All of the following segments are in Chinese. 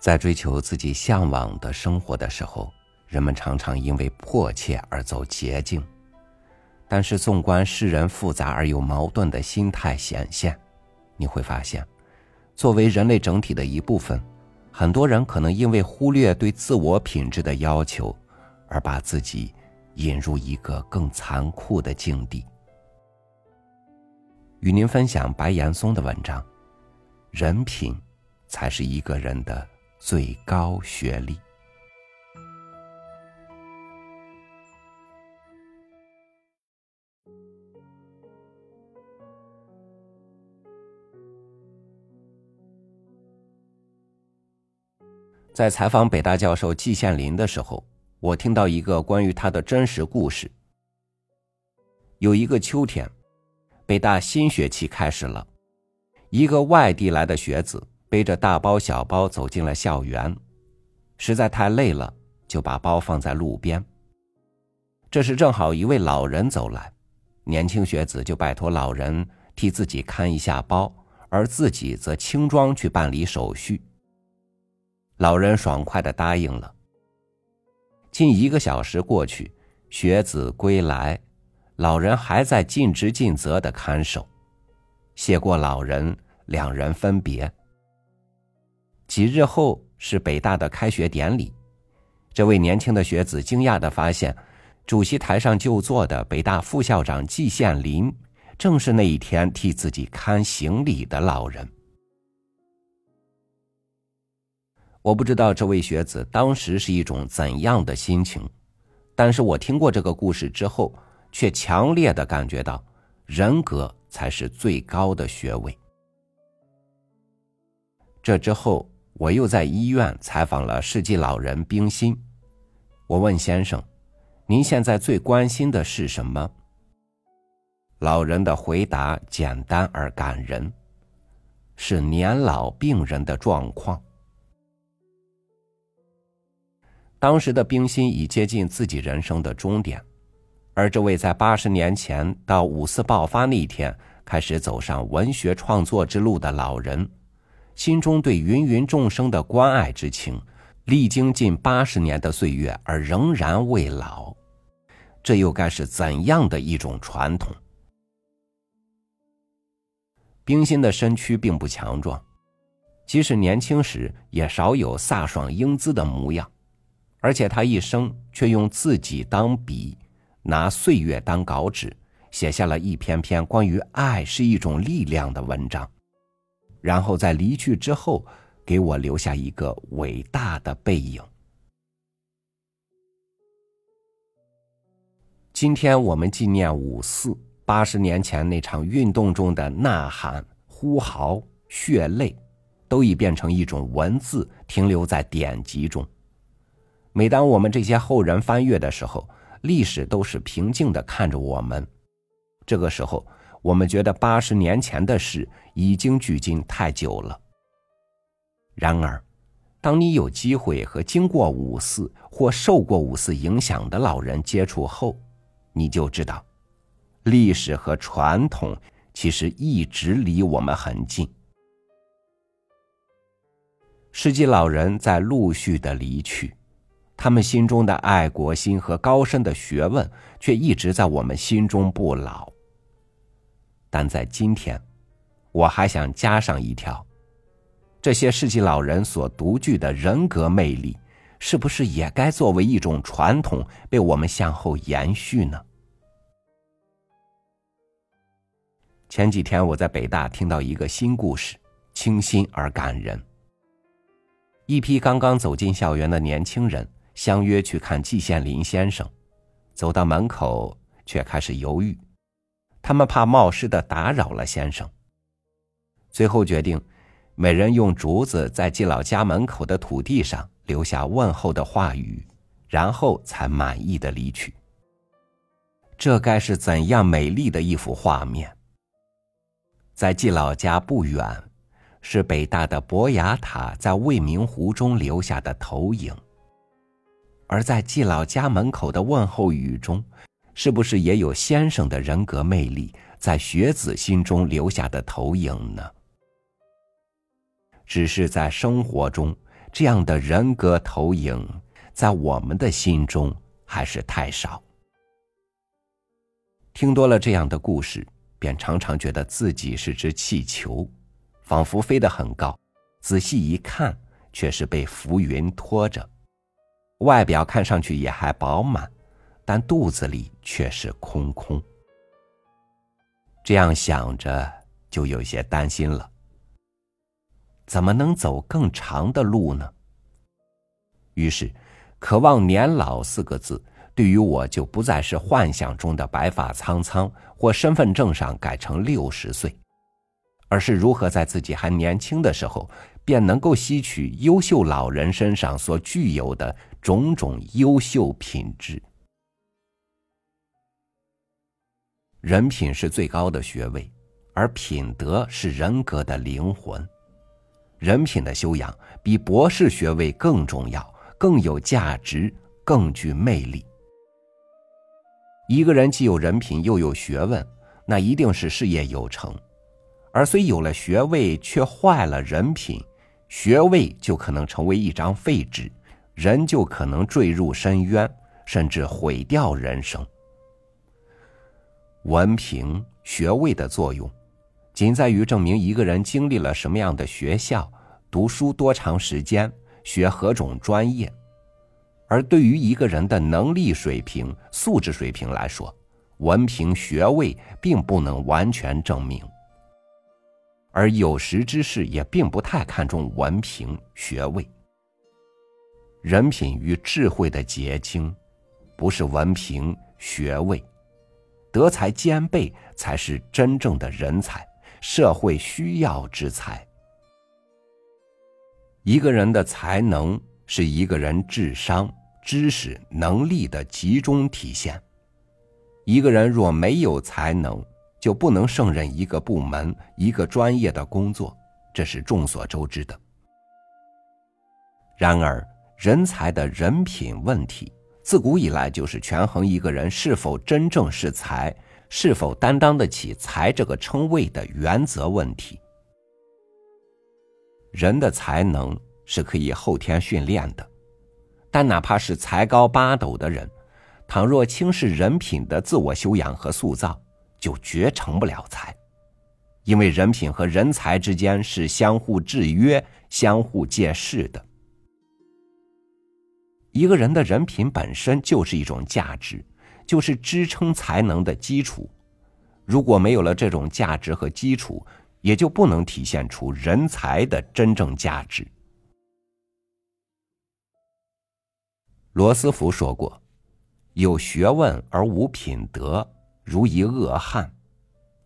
在追求自己向往的生活的时候，人们常常因为迫切而走捷径。但是，纵观世人复杂而又矛盾的心态显现，你会发现，作为人类整体的一部分，很多人可能因为忽略对自我品质的要求，而把自己引入一个更残酷的境地。与您分享白岩松的文章：人品，才是一个人的最高学历。在采访北大教授季羡林的时候，我听到一个关于他的真实故事。有一个秋天。北大新学期开始了，一个外地来的学子背着大包小包走进了校园，实在太累了，就把包放在路边。这时正好一位老人走来，年轻学子就拜托老人替自己看一下包，而自己则轻装去办理手续。老人爽快的答应了。近一个小时过去，学子归来。老人还在尽职尽责的看守，谢过老人，两人分别。几日后是北大的开学典礼，这位年轻的学子惊讶的发现，主席台上就坐的北大副校长季羡林，正是那一天替自己看行李的老人。我不知道这位学子当时是一种怎样的心情，但是我听过这个故事之后。却强烈的感觉到，人格才是最高的学位。这之后，我又在医院采访了世纪老人冰心。我问先生：“您现在最关心的是什么？”老人的回答简单而感人：“是年老病人的状况。”当时的冰心已接近自己人生的终点。而这位在八十年前到五四爆发那一天开始走上文学创作之路的老人，心中对芸芸众生的关爱之情，历经近八十年的岁月而仍然未老，这又该是怎样的一种传统？冰心的身躯并不强壮，即使年轻时也少有飒爽英姿的模样，而且他一生却用自己当笔。拿岁月当稿纸，写下了一篇篇关于爱是一种力量的文章，然后在离去之后，给我留下一个伟大的背影。今天我们纪念五四八十年前那场运动中的呐喊、呼号、血泪，都已变成一种文字，停留在典籍中。每当我们这些后人翻阅的时候，历史都是平静的看着我们，这个时候，我们觉得八十年前的事已经距今太久了。然而，当你有机会和经过五四或受过五四影响的老人接触后，你就知道，历史和传统其实一直离我们很近。世纪老人在陆续的离去。他们心中的爱国心和高深的学问，却一直在我们心中不老。但在今天，我还想加上一条：这些世纪老人所独具的人格魅力，是不是也该作为一种传统，被我们向后延续呢？前几天我在北大听到一个新故事，清新而感人。一批刚刚走进校园的年轻人。相约去看季羡林先生，走到门口却开始犹豫，他们怕冒失的打扰了先生。最后决定，每人用竹子在季老家门口的土地上留下问候的话语，然后才满意的离去。这该是怎样美丽的一幅画面！在季老家不远，是北大的博雅塔在未名湖中留下的投影。而在季老家门口的问候语中，是不是也有先生的人格魅力在学子心中留下的投影呢？只是在生活中，这样的人格投影，在我们的心中还是太少。听多了这样的故事，便常常觉得自己是只气球，仿佛飞得很高，仔细一看，却是被浮云拖着。外表看上去也还饱满，但肚子里却是空空。这样想着，就有些担心了。怎么能走更长的路呢？于是，“渴望年老”四个字，对于我就不再是幻想中的白发苍苍，或身份证上改成六十岁，而是如何在自己还年轻的时候，便能够吸取优秀老人身上所具有的。种种优秀品质，人品是最高的学位，而品德是人格的灵魂。人品的修养比博士学位更重要，更有价值，更具魅力。一个人既有人品又有学问，那一定是事业有成；而虽有了学位，却坏了人品，学位就可能成为一张废纸。人就可能坠入深渊，甚至毁掉人生。文凭、学位的作用，仅在于证明一个人经历了什么样的学校、读书多长时间、学何种专业。而对于一个人的能力水平、素质水平来说，文凭、学位并不能完全证明。而有识之士也并不太看重文凭、学位。人品与智慧的结晶，不是文凭学位，德才兼备才是真正的人才，社会需要之才。一个人的才能是一个人智商、知识、能力的集中体现。一个人若没有才能，就不能胜任一个部门、一个专业的工作，这是众所周知的。然而，人才的人品问题，自古以来就是权衡一个人是否真正是才，是否担当得起才这个称谓的原则问题。人的才能是可以后天训练的，但哪怕是才高八斗的人，倘若轻视人品的自我修养和塑造，就绝成不了才，因为人品和人才之间是相互制约、相互借势的。一个人的人品本身就是一种价值，就是支撑才能的基础。如果没有了这种价值和基础，也就不能体现出人才的真正价值。罗斯福说过：“有学问而无品德，如一恶汉；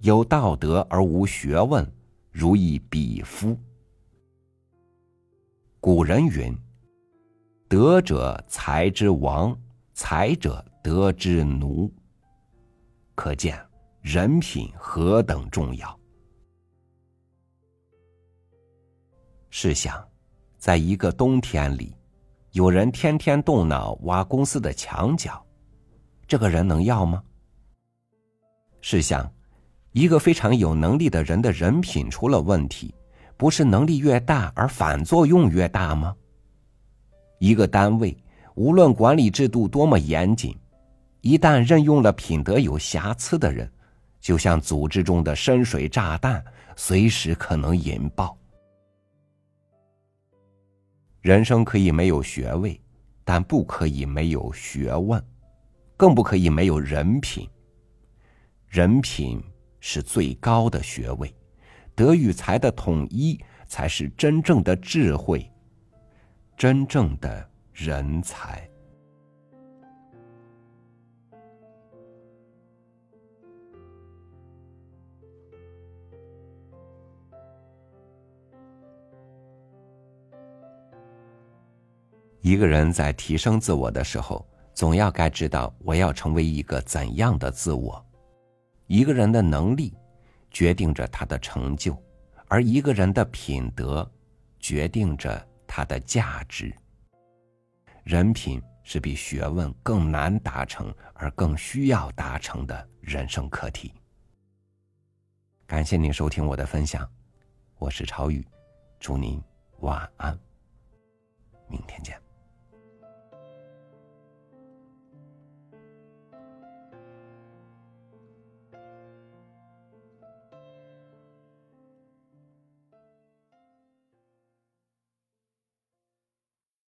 有道德而无学问，如一鄙夫。”古人云。德者才之王，才者德之奴。可见人品何等重要。试想，在一个冬天里，有人天天动脑挖公司的墙角，这个人能要吗？试想，一个非常有能力的人的人品出了问题，不是能力越大而反作用越大吗？一个单位，无论管理制度多么严谨，一旦任用了品德有瑕疵的人，就像组织中的深水炸弹，随时可能引爆。人生可以没有学位，但不可以没有学问，更不可以没有人品。人品是最高的学位，德与才的统一才是真正的智慧。真正的人才。一个人在提升自我的时候，总要该知道我要成为一个怎样的自我。一个人的能力决定着他的成就，而一个人的品德决定着。它的价值。人品是比学问更难达成而更需要达成的人生课题。感谢您收听我的分享，我是超宇，祝您晚安，明天见。